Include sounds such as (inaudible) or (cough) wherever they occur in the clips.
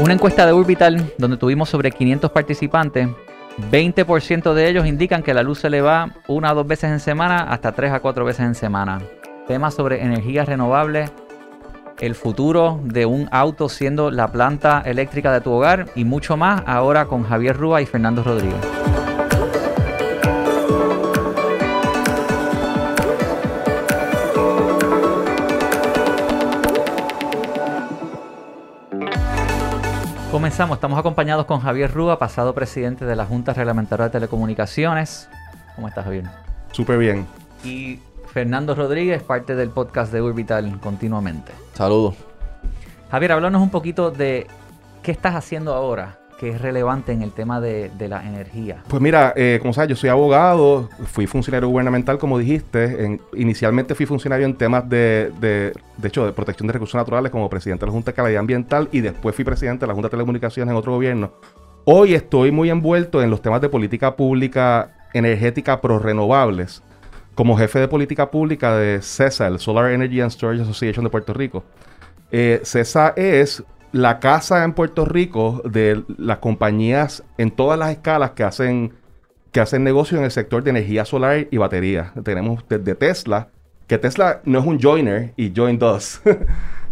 Una encuesta de Orbital donde tuvimos sobre 500 participantes, 20% de ellos indican que la luz se le va una o dos veces en semana hasta tres a cuatro veces en semana. Temas sobre energías renovables, el futuro de un auto siendo la planta eléctrica de tu hogar y mucho más ahora con Javier Rúa y Fernando Rodríguez. Comenzamos, estamos acompañados con Javier Rúa, pasado presidente de la Junta Reglamentaria de Telecomunicaciones. ¿Cómo estás, Javier? Súper bien. Y Fernando Rodríguez, parte del podcast de Orbital continuamente. Saludos. Javier, háblanos un poquito de qué estás haciendo ahora que es relevante en el tema de, la energía? Pues mira, eh, como sabes, yo soy abogado, fui funcionario gubernamental, como dijiste. inicialmente fui funcionario en temas de, de, de hecho, de protección de recursos naturales como presidente de la Junta de Calidad Ambiental y después fui presidente de la Junta de Telecomunicaciones en otro gobierno. Hoy estoy muy envuelto en los temas de política pública energética pro renovables como jefe de política pública de CESA, el Solar Energy and Storage Association de Puerto Rico. Eh, CESA es la casa en Puerto Rico de las compañías en todas las escalas que hacen, que hacen negocio en el sector de energía solar y batería. Tenemos desde Tesla, que Tesla no es un joiner y join dos. (laughs)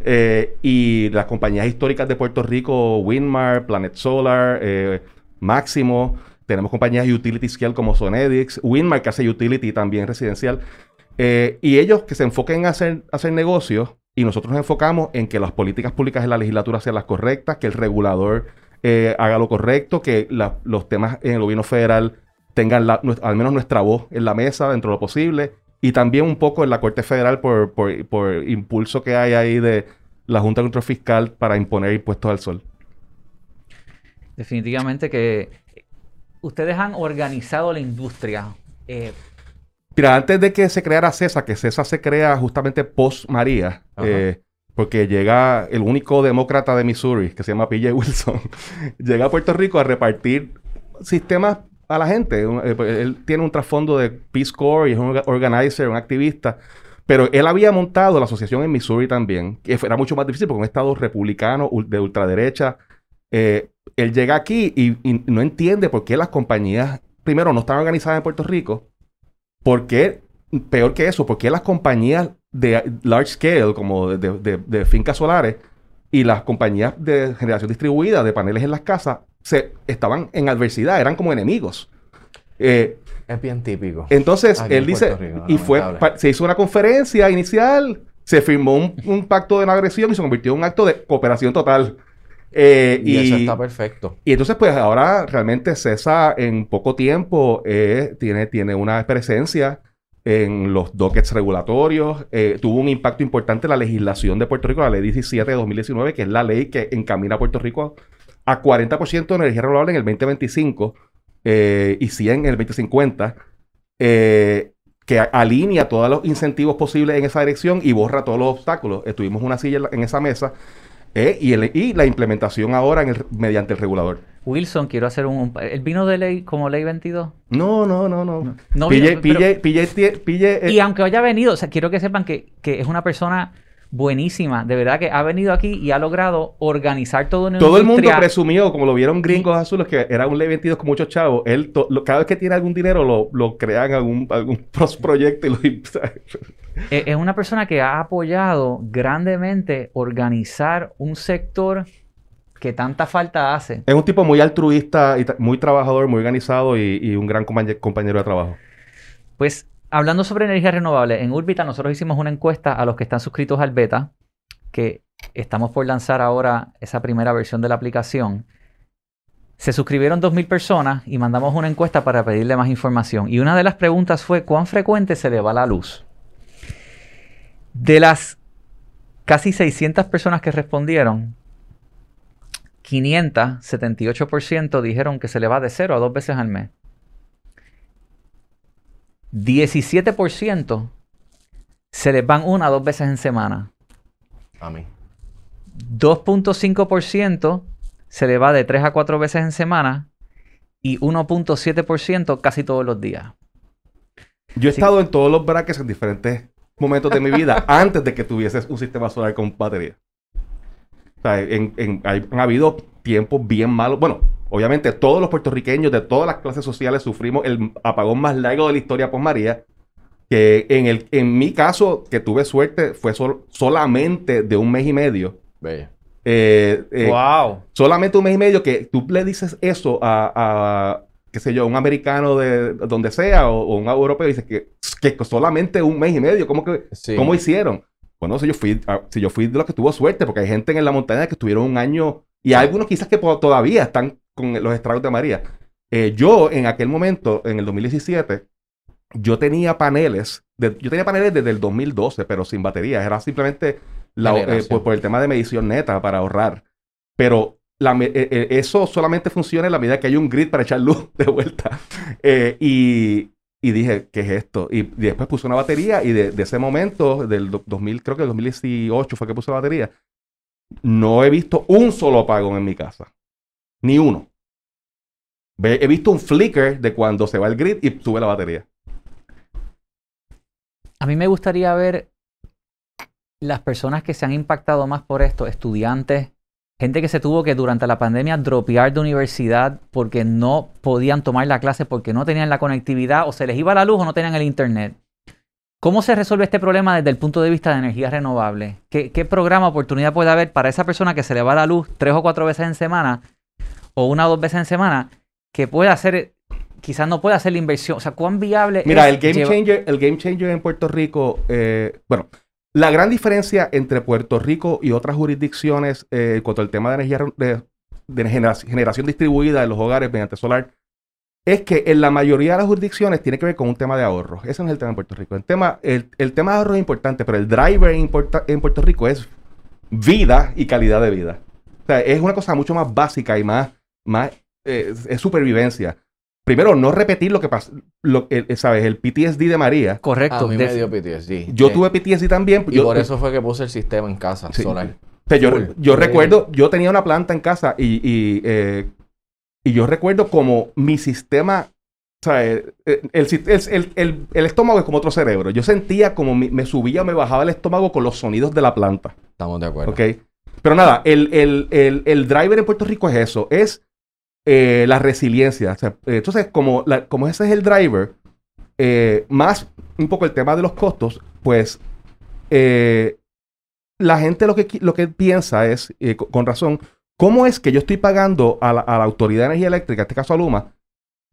Eh, y las compañías históricas de Puerto Rico, Windmar, Planet Solar, eh, Máximo. Tenemos compañías utility scale como Sonedix, Windmar que hace utility también residencial. Eh, y ellos que se enfoquen en hacer, hacer negocios y nosotros nos enfocamos en que las políticas públicas en la legislatura sean las correctas, que el regulador eh, haga lo correcto, que los temas en el gobierno federal tengan al menos nuestra voz en la mesa dentro de lo posible y también un poco en la Corte Federal por, por, impulso que hay ahí de la Junta de Control Fiscal para imponer impuestos al sol. Definitivamente que ustedes han organizado la industria. Eh, Mira, antes de que se creara CESA, que CESA se crea justamente post María, eh, porque llega el único demócrata de Missouri, que se llama PJ Wilson, (laughs) llega a Puerto Rico a repartir sistemas a la gente. Eh, pues, él tiene un trasfondo de Peace Corps y es un organizer, un activista. Pero él había montado la asociación en Missouri también, que era mucho más difícil porque un estado republicano de ultraderecha. Eh, él llega aquí y, y, no entiende por qué las compañías, primero, no están organizadas en Puerto Rico ¿Por qué, peor que eso, por qué las compañías de large scale, como de, fincas solares, y las compañías de generación distribuida de paneles en las casas, se estaban en adversidad, eran como enemigos? Eh, es bien típico. Entonces, él dice, y fue, se hizo una conferencia inicial, se firmó un, pacto de no agresión y se convirtió en un acto de cooperación total. Eh, y, eso está perfecto. Y entonces, pues ahora realmente César en poco tiempo eh, tiene, tiene una presencia en los dockets regulatorios. Eh, tuvo un impacto importante en la legislación de Puerto Rico, la ley 17 de 2019, que es la ley que encamina a Puerto Rico a 40% de energía renovable en el 2025 y 100 en el 2050. que alinea todos los incentivos posibles en esa dirección y borra todos los obstáculos. Estuvimos una silla en esa mesa eh, y, la implementación ahora mediante el regulador. Wilson, quiero hacer un, ¿El vino de ley como ley 22? No, no, no, no. no. pille, pille, y aunque haya venido, o sea, quiero que sepan que, que es una persona buenísima. De verdad que ha venido aquí y ha logrado organizar todo en Todo el mundo presumió, como lo vieron gringos azules, que era un ley 22 con muchos chavos. Él, cada vez que tiene algún dinero, lo, lo crean algún, algún (laughs) proyecto y lo... (laughs) es una persona que ha apoyado grandemente organizar un sector que tanta falta hace. Es un tipo muy altruista, y muy trabajador, muy organizado y, y un gran compañero de trabajo. Pues hablando sobre energía renovable, en Urbita nosotros hicimos una encuesta a los que están suscritos al beta, que estamos por lanzar ahora esa primera versión de la aplicación. Se suscribieron 2.000 personas y mandamos una encuesta para pedirle más información. Y una de las preguntas fue, ¿cuán frecuente se le va la luz? De las casi 600 personas que respondieron, 578% dijeron que se le va de cero a dos veces al mes. 17% se les van una o dos veces en semana. A mí. 2.5% se le va de tres a cuatro veces en semana y 1.7% casi todos los días. Yo he estado en todos los brackets en diferentes momentos de mi vida antes de que tuvieses un sistema solar con batería. O sea, han habido tiempos bien malos. Bueno, obviamente todos los puertorriqueños de todas las clases sociales sufrimos el apagón más largo de la historia por María. Que en, el, en mi caso, que tuve suerte, fue solamente de un mes y medio. Bella. Eh, eh, wow. Solamente un mes y medio que tú le dices eso a, qué sé yo, un americano de donde sea o, un europeo y dices que, que solamente un mes y medio. ¿Cómo, que, ¿cómo hicieron? Bueno, si yo, fui, ah, si yo fui de los que tuvo suerte, porque hay gente en la montaña que estuvieron un año y hay algunos quizás que todavía están con los estragos de María. Eh, yo en aquel momento, en el 2017, yo tenía paneles, yo tenía paneles desde el 2012, pero sin baterías. Era simplemente eh, por, el tema de medición neta para ahorrar. Pero eh, eso solamente funciona en la medida que hay un grid para echar luz de vuelta. (laughs) y, y, dije, ¿qué es esto? Y, después puse una batería y de, ese momento, del 2000, creo que el 2018 fue que puse la batería, no he visto un solo apagón en mi casa. Ni uno. He visto un flicker de cuando se va el grid y sube la batería. A mí me gustaría ver las personas que se han impactado más por esto, estudiantes, gente que se tuvo que durante la pandemia dropear de universidad porque no podían tomar la clase porque no tenían la conectividad o se les iba la luz o no tenían el internet. ¿Cómo se resuelve este problema desde el punto de vista de energías renovables? ¿Qué, ¿Qué, programa, oportunidad puede haber para esa persona que se le va la luz tres o cuatro veces en semana o una o dos veces en semana que pueda hacer, quizás no pueda hacer la inversión? O sea, ¿cuán viable Mira, el game changer, el game changer en Puerto Rico, eh, bueno, la gran diferencia entre Puerto Rico y otras jurisdicciones eh, cuanto al tema de energía de, generación distribuida en los hogares mediante solar es que en la mayoría de las jurisdicciones tiene que ver con un tema de ahorro. Ese no es el tema en Puerto Rico. El tema, el, tema de ahorro es importante, pero el driver en, en, Puerto Rico es vida y calidad de vida. O sea, es una cosa mucho más básica y más, más eh, es supervivencia. Primero, no repetir lo que pasó, lo, ¿sabes? El PTSD de María. Correcto. A mí me dio PTSD. Yo tuve PTSD también. Y por eso fue que puse el sistema en casa solar. yo, yo recuerdo, yo tenía una planta en casa y, y eh, y yo recuerdo como mi sistema, o sea, el, el, el, estómago es como otro cerebro. Yo sentía como me subía o me bajaba el estómago con los sonidos de la planta. Estamos de acuerdo. Ok. Pero nada, el, driver en Puerto Rico es eso, es eh, la resiliencia. entonces, como, como ese es el driver, eh, más un poco el tema de los costos, pues eh, la gente lo que, lo que piensa es, con razón, ¿Cómo es que yo estoy pagando a la, Autoridad de Energía Eléctrica, en este caso a Luma,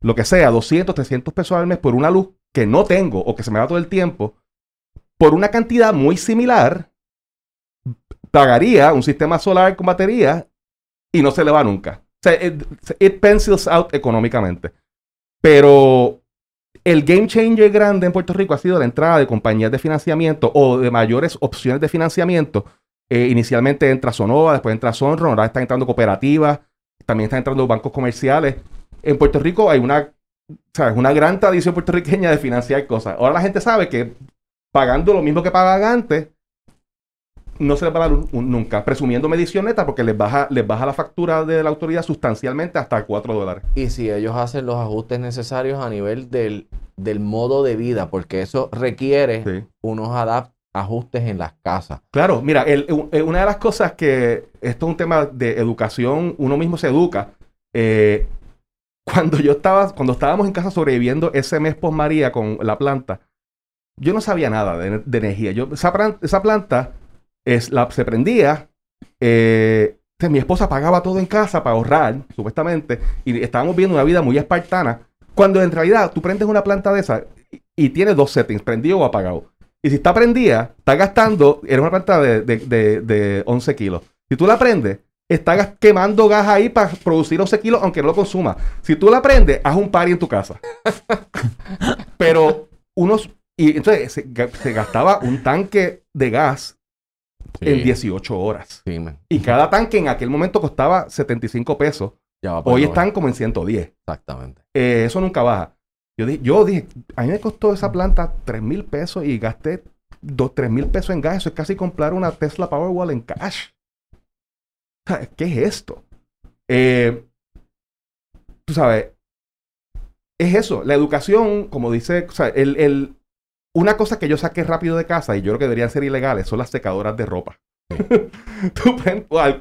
lo que sea, 200, 300 pesos al mes por una luz que no tengo o que se me va todo el tiempo, por una cantidad muy similar, pagaría un sistema solar con batería y no se le va nunca. Sea, it, pencils out económicamente. Pero el game changer grande en Puerto Rico ha sido la entrada de compañías de financiamiento o de mayores opciones de financiamiento eh, inicialmente entra Sonova, después entra Sonro, ahora están entrando cooperativas, también están entrando bancos comerciales. En Puerto Rico hay una, una gran tradición puertorriqueña de financiar cosas. Ahora la gente sabe que pagando lo mismo que pagaban antes, no se les va a dar nunca, presumiendo medición neta porque les baja, les baja la factura de la autoridad sustancialmente hasta 4 dólares. Y si ellos hacen los ajustes necesarios a nivel del, modo de vida, porque eso requiere unos adaptaciones ajustes en las casas. Claro, mira, eh, una de las cosas que esto es un tema de educación, uno mismo se educa. Eh, cuando yo estaba, cuando estábamos en casa sobreviviendo ese mes post María con la planta, yo no sabía nada de, energía. Yo, esa, planta es, la, se prendía, eh, mi esposa pagaba todo en casa para ahorrar, supuestamente, y estábamos viendo una vida muy espartana, cuando en realidad tú prendes una planta de esa y, y tiene dos settings, prendido o apagado. Y si está prendida, está gastando, era una planta de, de, 11 kilos. Si tú la prendes, está quemando gas ahí para producir 11 kilos, aunque no lo consuma. Si tú la prendes, haz un party en tu casa. (laughs) Pero unos. Y entonces se, gastaba un tanque de gas en 18 horas. y cada tanque en aquel momento costaba 75 pesos. Hoy están como en 110. Exactamente. Eh, eso nunca baja. Yo, dije, yo dije, a mí me costó esa planta 3 mil pesos y gasté 2, 3 mil pesos en gas. Eso es casi comprar una Tesla Powerwall en cash. ¿Qué es esto? Eh, tú sabes, es eso. La educación, como dice, o sea, el, el, una cosa que yo saqué rápido de casa y yo creo que deberían ser ilegales son las secadoras de ropa. (laughs)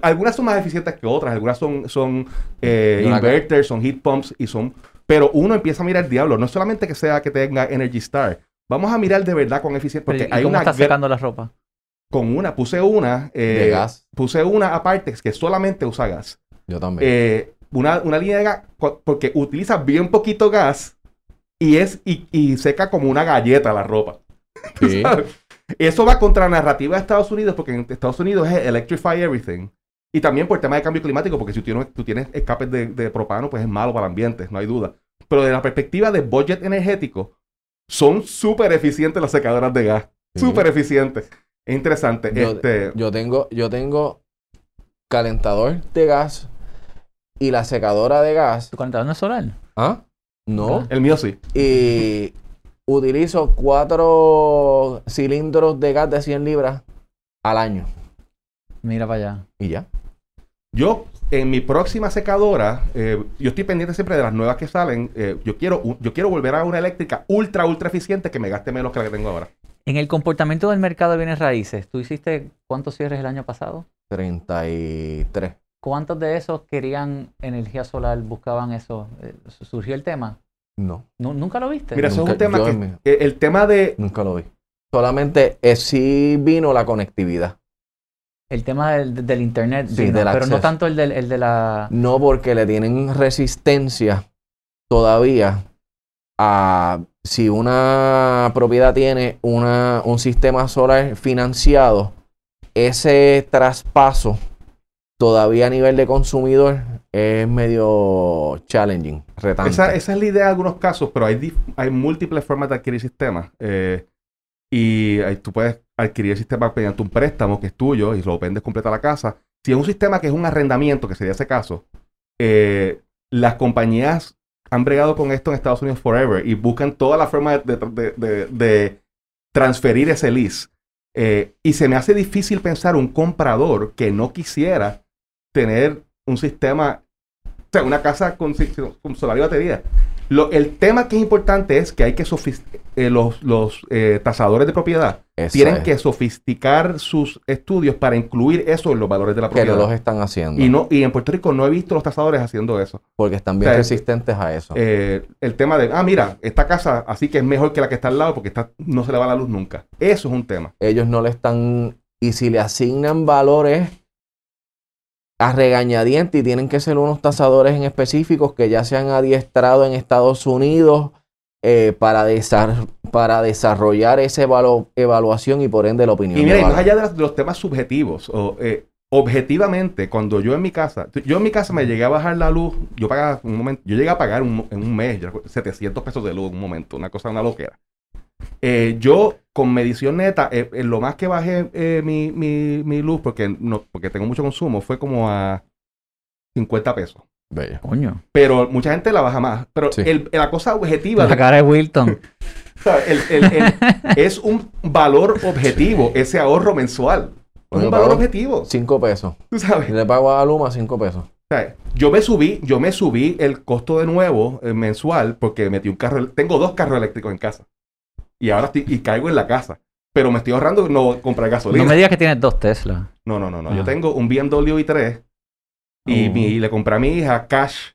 algunas son más eficientes que otras, algunas son, son eh, inverters, son heat pumps y son... Pero uno empieza a mirar el diablo, no solamente que sea que tenga Energy Star, vamos a mirar de verdad con eficiencia. Porque hay cómo una está secando la ropa? Con una, puse una... Eh, de gas. Puse una aparte que solamente usa gas. Yo también. Eh, una, una línea de gas, porque utiliza bien poquito gas y es y, y seca como una galleta la ropa. (laughs) Sí. Eso va contra la narrativa de Estados Unidos, porque en Estados Unidos es electrify everything. Y también por el tema de cambio climático, porque si tú tienes, tú tienes escapes de, propano, pues es malo para el ambiente, no hay duda. Pero desde la perspectiva de budget energético, son súper eficientes las secadoras de gas. Súper eficientes. Es interesante. Yo, este... yo, tengo, yo tengo calentador de gas y la secadora de gas. ¿Tu calentador no es solar? ¿Ah? No. El mío sí. Y utilizo cuatro cilindros de gas de 100 libras al año. Mira para allá. Y ya. Yo, en mi próxima secadora, eh, yo estoy pendiente siempre de las nuevas que salen. Eh, yo, quiero, yo quiero volver a una eléctrica ultra, ultra eficiente que me gaste menos que la que tengo ahora. En el comportamiento del mercado de bienes raíces, ¿tú hiciste cuántos cierres el año pasado? 33. ¿Cuántos de esos querían energía solar, buscaban eso? Eh, ¿Surgió el tema? No. ¿Nunca lo viste? Mira, eso es un tema que... el tema de... Nunca lo vi. Solamente eh, sí vino la conectividad. El tema del, internet, sí, pero no tanto el, el de la... No, porque le tienen resistencia todavía a si una propiedad tiene una, un sistema solar financiado, ese traspaso todavía a nivel de consumidor es medio challenging, retante. Esa, es la idea de algunos casos, pero hay, hay múltiples formas de adquirir sistemas. Eh, y tú puedes adquirir el sistema mediante un préstamo que es tuyo y lo vendes completa la casa. Si es un sistema que es un arrendamiento, que sería ese caso, eh, las compañías han bregado con esto en Estados Unidos forever y buscan toda la forma de, transferir ese lease. Eh, y se me hace difícil pensar un comprador que no quisiera tener un sistema, o sea, una casa con, con solar y batería. Lo, el tema que es importante es que hay que eh, los, los eh, tasadores de propiedad tienen que sofisticar sus estudios para incluir eso en los valores de la propiedad. Que no los están haciendo. Y, no, y en Puerto Rico no he visto los tasadores haciendo eso. Porque están bien resistentes a eso. Eh, el tema de, ah, mira, esta casa así que es mejor que la que está al lado porque está, no se le va la luz nunca. Eso es un tema. Ellos no le están... Y si le asignan valores a regañadientes y tienen que ser unos tasadores en específicos que ya se han adiestrado en Estados Unidos eh, para, para desarrollar esa evaluación y por ende la opinión. Y mira, más allá de los, temas subjetivos, eh, objetivamente, cuando yo en mi casa, yo en mi casa me llegué a bajar la luz, yo pagaba un momento, yo llegué a pagar en un mes 700 pesos de luz en un momento, una cosa, una loquera. Eh, yo con medición neta, eh, eh, lo más que bajé mi, luz, porque, no, porque tengo mucho consumo, fue como a 50 pesos. Bella. Coño. Pero mucha gente la baja más. Pero la cosa objetiva. La cara de Wilton. (laughs) (laughs) es un valor objetivo, ese ahorro mensual. Es un valor objetivo. 5 pesos. ¿Tú sabes? Le pago a Luma 5 pesos. yo me subí, yo me subí el costo de nuevo mensual porque metí un carro. Tengo dos carros eléctricos en casa y ahora estoy, y caigo en la casa. Pero me estoy ahorrando no comprar gasolina. No me digas que tienes dos Tesla. No, no, no, no. Yo ah. tengo un BMW i3 y, oh. le compré a mi hija Cash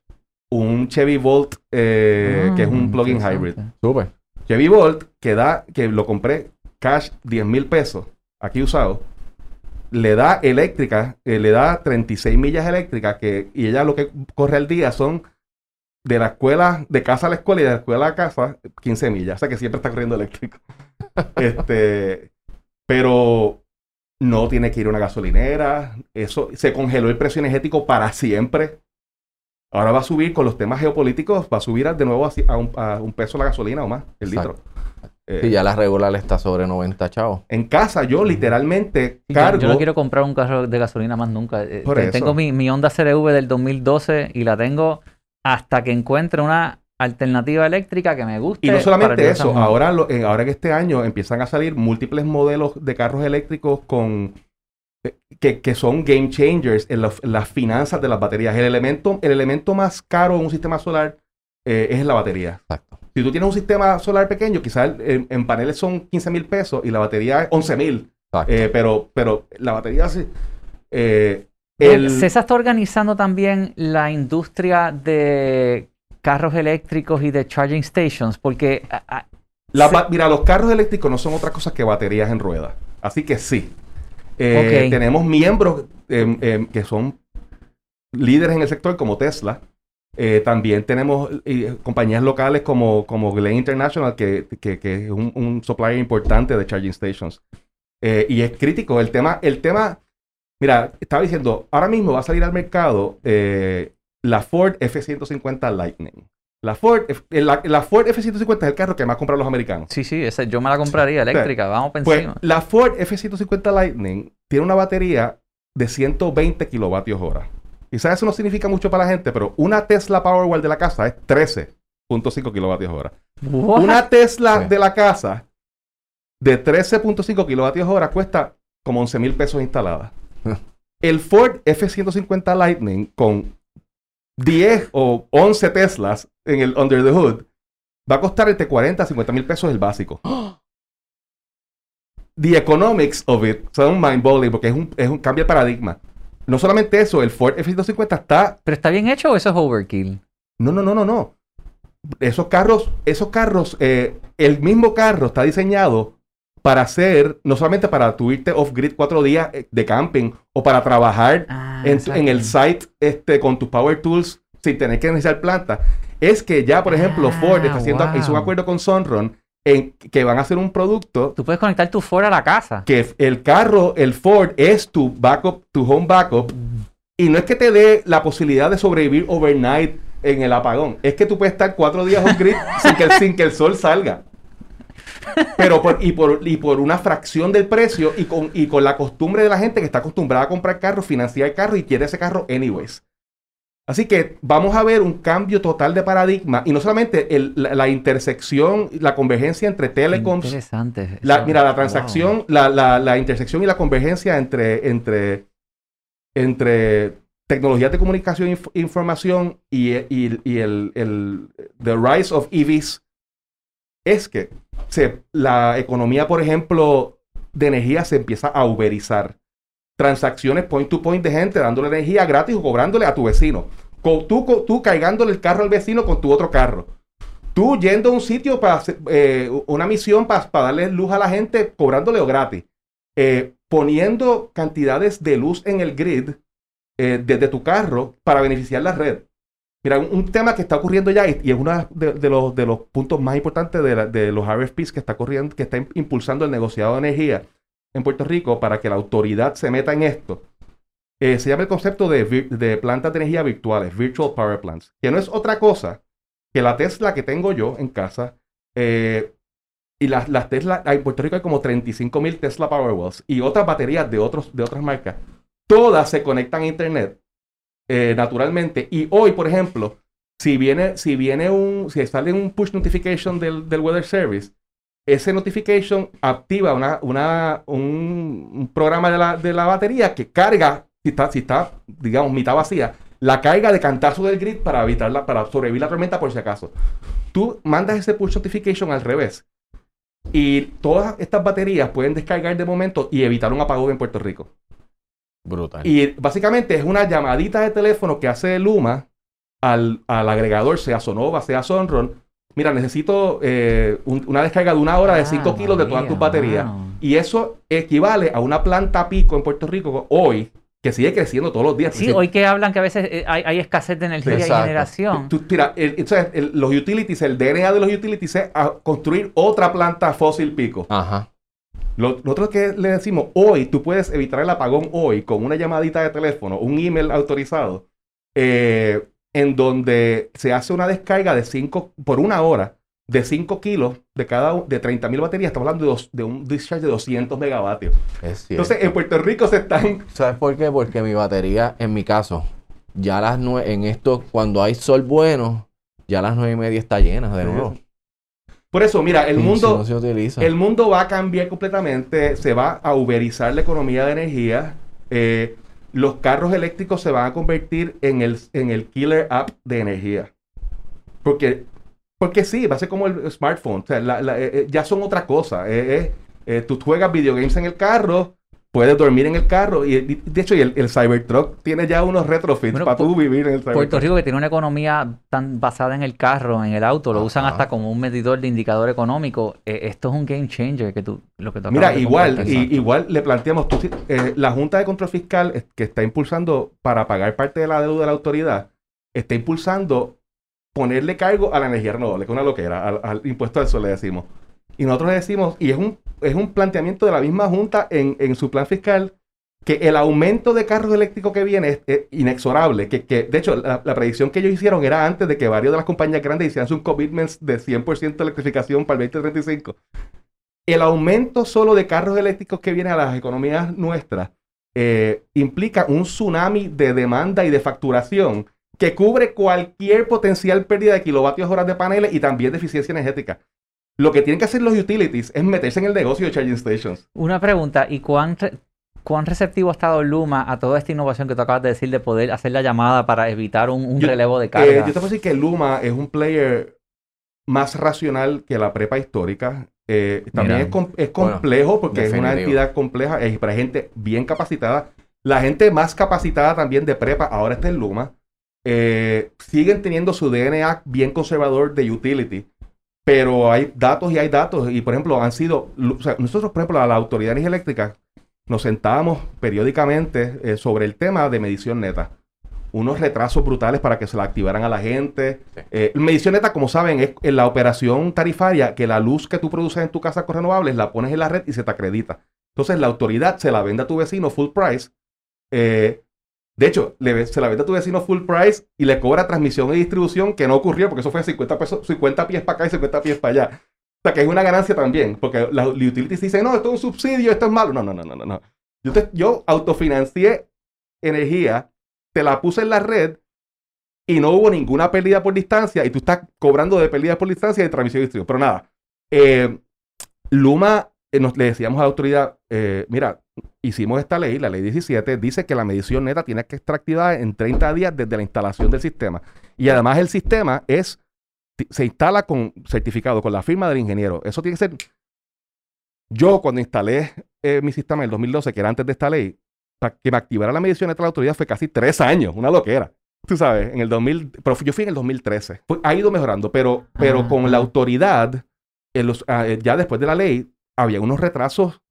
un Chevy Volt eh, que es un ah, plug-in hybrid. Súper. Chevy Volt que da, que lo compré Cash 10 mil pesos aquí usado. Le da eléctrica, eh, le da 36 millas eléctricas que, y ella lo que corre al día son de la escuela, de casa a la escuela y de la escuela a casa, 15 millas. O sea que siempre está corriendo eléctrico. (laughs) este, pero no tiene que ir a una gasolinera. Eso se congeló el precio energético para siempre. Ahora va a subir con los temas geopolíticos, va a subir de nuevo a un, peso la gasolina o más, el litro. y ya la regular está sobre 90 chavos. En casa yo literalmente cargo... Yo, no quiero comprar un carro de gasolina más nunca. Eh, tengo mi, mi Honda CRV del 2012 y la tengo hasta que encuentre una alternativa eléctrica que me guste. Y no solamente eso, ahora, en, ahora que este año empiezan a salir múltiples modelos de carros eléctricos con eh, que, son game changers en, las finanzas de las baterías. El elemento, el elemento más caro en un sistema solar eh, es la batería. Exacto. Si tú tienes un sistema solar pequeño, quizás en, paneles son 15 mil pesos y la batería es 11 mil. Eh, pero, pero la batería sí. eh, el- César está organizando también la industria de carros eléctricos y de charging stations, porque ah, ah, la se- ba- mira, los carros eléctricos no son otra cosa que baterías en ruedas. Así que sí. Eh. Tenemos miembros em, em, que son líderes en el sector como Tesla. Eh, también tenemos eh, compañías locales como, como Glen International, que, que- que es un, un supplier importante de charging stations. Eh, y es crítico. El tema, el tema, mira, estaba diciendo, ahora mismo va a salir al mercado eh, la Ford F-150 Lightning. La Ford, F- la, la Ford F-150 es el carro que más compran los americanos. sí, sí, esa, yo me la compraría eléctrica, vamos por Pues encima. la Ford F-150 Lightning tiene una batería de 120 kilovatios hora. Quizás eso no significa mucho para la gente, pero una Tesla Powerwall de la casa es 13.5 kilovatios hora. What? Una Tesla Sí. de la casa de 13.5 kilovatios hora cuesta como 11 mil pesos instalada. (laughs) El Ford F-150 Lightning con 10 o 11 Teslas en el under the hood va a costar entre 40 a 50 mil pesos el básico. (gasps) The economics of it son mind-boggling porque es un, es un cambio de paradigma. No solamente eso, el Ford F-150 está ¿Pero está bien hecho o eso es overkill? no, no, no, no, no. Esos carros, esos carros, eh, el mismo carro está diseñado para hacer, no solamente para tu irte off-grid cuatro días eh, de camping o para trabajar Ah, en, el site este, con tus power tools sin tener que necesitar planta. Es que ya, por ejemplo, Ah, Ford está haciendo, hizo un acuerdo con Sunrun en que van a hacer un producto Tú puedes conectar tu Ford a la casa. que el carro, el Ford, es tu backup, tu home backup. Y no es que te dé la posibilidad de sobrevivir overnight en el apagón. Es que tú puedes estar cuatro días on grid (laughs) sin, que, el- sin que el sol salga. Pero por, y, por, y por una fracción del precio y con, y con la costumbre de la gente que está acostumbrada a comprar carro, financiar carro y quiere ese carro anyways. Así que vamos a ver un cambio total de paradigma y no solamente el- la, la intersección, la convergencia entre telecoms, Interesante. la, mira, la wow. transacción, la, la- la intersección y la convergencia entre, entre, entre tecnologías de comunicación e inf- información y, y- y el, el the rise of EVs es que se, la economía, por ejemplo, de energía se empieza a uberizar. Transacciones point to point de gente dándole energía gratis o cobrándole a tu vecino. Con, tú, tú cargándole el carro al vecino con tu otro carro. Tú yendo a un sitio para eh, una misión para darle luz a la gente cobrándole o gratis. Eh, poniendo cantidades de luz en el grid eh, desde tu carro para beneficiar la red. Mira, un, tema que está ocurriendo ya y, es uno de, los, de los puntos más importantes de, la- de los RFPs que está corriendo, que está im- impulsando el negociado de energía en Puerto Rico para que la autoridad se meta en esto. Eh, se llama el concepto de, plantas de energía virtuales, Virtual Power Plants, que no es otra cosa que la Tesla que tengo yo en casa. eh, y las, las Tesla, en Puerto Rico hay como 35 mil Tesla Powerwalls y otras baterías de, otros, de otras marcas. Todas se conectan a Internet eh, naturalmente. Y hoy, por ejemplo, si viene, si viene un, si sale un push notification del, del Weather Service, ese notification activa una, una, un, programa de la, de la batería que carga, si está, si está, digamos, mitad vacía, la carga de cantazo del grid para evitarla, para sobrevivir la tormenta por si acaso. Tú mandas ese push notification al revés. Y todas estas baterías pueden descargar de momento y evitar un apagón en Puerto Rico. Brutal. Y básicamente es una llamadita de teléfono que hace Luma al, al agregador, sea Sonova, sea Sunrun. Mira, necesito eh, un- una descarga de una hora de 5 Ah, kilos de todas tus baterías. wow. Y eso equivale a una planta pico en Puerto Rico hoy, que sigue creciendo todos los días. Sí, hoy que hablan que a veces eh, hay, hay escasez de energía y generación. Tú- mira, el- los utilities, el DNA de los utilities es a construir otra planta fósil pico. Ajá. Lo- Nosotros que le decimos, hoy tú puedes evitar el apagón hoy con una llamadita de teléfono, un email autorizado, eh, en donde se hace una descarga de 5, por una hora, de 5 kilos de cada de 30 mil baterías. Estamos hablando de, dos- de un discharge de 200 megavatios. Es. Entonces, en Puerto Rico se están... ¿Sabes por qué? Porque mi batería, en mi caso, ya a las nueve, en esto, cuando hay sol bueno, ya a las nueve y media está llena de Sí. Por eso, mira, el mundo... si no se utiliza. El mundo va a cambiar completamente, se va a uberizar la economía de energía. eh, los carros eléctricos se van a convertir en el, en el killer app de energía. Porque, porque sí, va a ser como el smartphone. O sea, la- la- eh, eh, ya son otra cosa. Eh, tú juegas videogames en el carro, puedes dormir en el carro. Y y, de hecho, y el, el Cybertruck tiene ya unos retrofits Bueno, para tú vivir en el Cybertruck. Puerto Rico que tiene una economía tan basada en el carro, en el auto, lo usan hasta como un medidor de indicador económico. Eh, esto es un game changer que tú, lo que tú Mira, igual, y- igual le planteamos, tú eh, la Junta de Control Fiscal que está impulsando para pagar parte de la deuda de la autoridad, está impulsando ponerle cargo a la energía renovable, que es una loquera, al, al impuesto al sol le decimos. Y nosotros le decimos, y es un, es un planteamiento de la misma Junta en, en su plan fiscal, que el aumento de carros eléctricos que viene es, inexorable. Que, que, de hecho, la, la predicción que ellos hicieron era antes de que varios de las compañías grandes hicieran sus commitments de 100% de electrificación para el 2035 el aumento solo de carros eléctricos que viene a las economías nuestras eh, implica un tsunami de demanda y de facturación que cubre cualquier potencial pérdida de kilovatios horas de paneles y también de eficiencia energética. Lo que tienen que hacer los utilities es meterse en el negocio de charging stations. Una pregunta, ¿y cuán, re- cuán receptivo ha estado Luma a toda esta innovación que tú acabas de decir de poder hacer la llamada para evitar un, un Yo- relevo de Eh, carga? yo te puedo decir que Luma es un player más racional que la prepa histórica. Eh, también Mira. es, com- es Bueno, complejo porque es una entidad compleja, es para gente bien capacitada. La gente más capacitada también de prepa ahora está en Luma. Eh, siguen teniendo su DNA bien conservador de utility, pero hay datos y hay datos. Y por ejemplo, han sido, o sea, nosotros, por ejemplo, a la Autoridad de Energía Eléctrica, nos sentábamos periódicamente eh, sobre el tema de medición neta. Unos retrasos brutales para que se la activaran a la gente. Sí. Eh, medición neta, como saben, es en la operación tarifaria que la luz que tú produces en tu casa con renovables la pones en la red y se te acredita. Entonces la autoridad se la vende a tu vecino full price. Eh, de hecho, se la vende a tu vecino full price y le cobra transmisión y distribución que no ocurrió porque eso fue 50, pesos, 50 pies para acá y 50 pies para allá. O sea, que es una ganancia también, porque las utilities dicen, no, esto es un subsidio, esto es malo. No, no, no, no, no. Yo, yo autofinancié energía, te la puse en la red y no hubo ninguna pérdida por distancia y tú estás cobrando de pérdida por distancia de transmisión y distribución. Pero nada, eh, Luma, eh, nos, le decíamos a la autoridad, eh, mira, hicimos esta ley, la ley 17, dice que la medición neta tiene que estar activada en 30 días desde la instalación del sistema. Y además el sistema es, se instala con certificado, con la firma del ingeniero. Eso tiene que ser... Yo cuando instalé eh, mi sistema en el 2012, que era antes de esta ley, para que me activara la medición neta de la autoridad fue casi tres años, una loquera. Tú sabes, en el 2000, pero yo fui en el 2013. Fue- ha ido mejorando, pero, pero Ah, con la autoridad, en los- ah, eh, ya después de la ley, había unos retrasos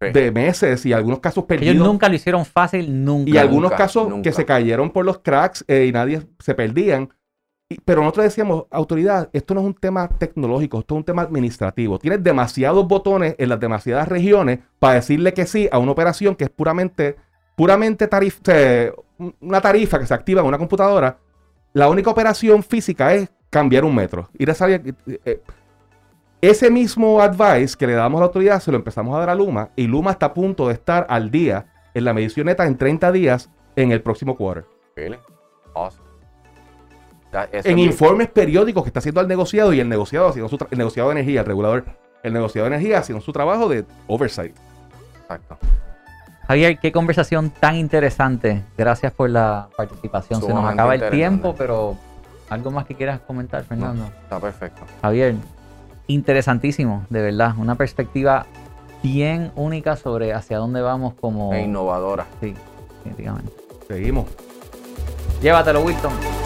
Sí. de meses y algunos casos Ellos perdidos. nunca lo hicieron fácil, nunca. y algunos nunca, casos nunca. que se cayeron por los cracks eh, y nadie se perdían. Y- pero nosotros decíamos, autoridad, esto no es un tema tecnológico, esto es un tema administrativo. Tienes demasiados botones en las demasiadas regiones para decirle que sí a una operación que es puramente, puramente tarif- eh, una tarifa que se activa en una computadora. La única operación física es cambiar un metro. Ir a salir, eh, eh, ese mismo advice que le damos a la autoridad se lo empezamos a dar a Luma y Luma está a punto de estar al día en la medición neta en 30 días en el próximo quarter. Really? Awesome. That- eso En es- informes periódicos que está haciendo el negociado y el negociado haciendo su el negociado de energía, el regulador, el negociado de energía haciendo su trabajo de oversight. Exacto. Javier, qué conversación tan interesante. Gracias por la participación. Se nos acaba el tiempo, pero algo más que quieras comentar, Fernando. Está perfecto. Javier, interesantísimo, de verdad. Una perspectiva bien única sobre hacia dónde vamos como... E innovadora. Sí, definitivamente. Seguimos. Llévatelo, Wilton.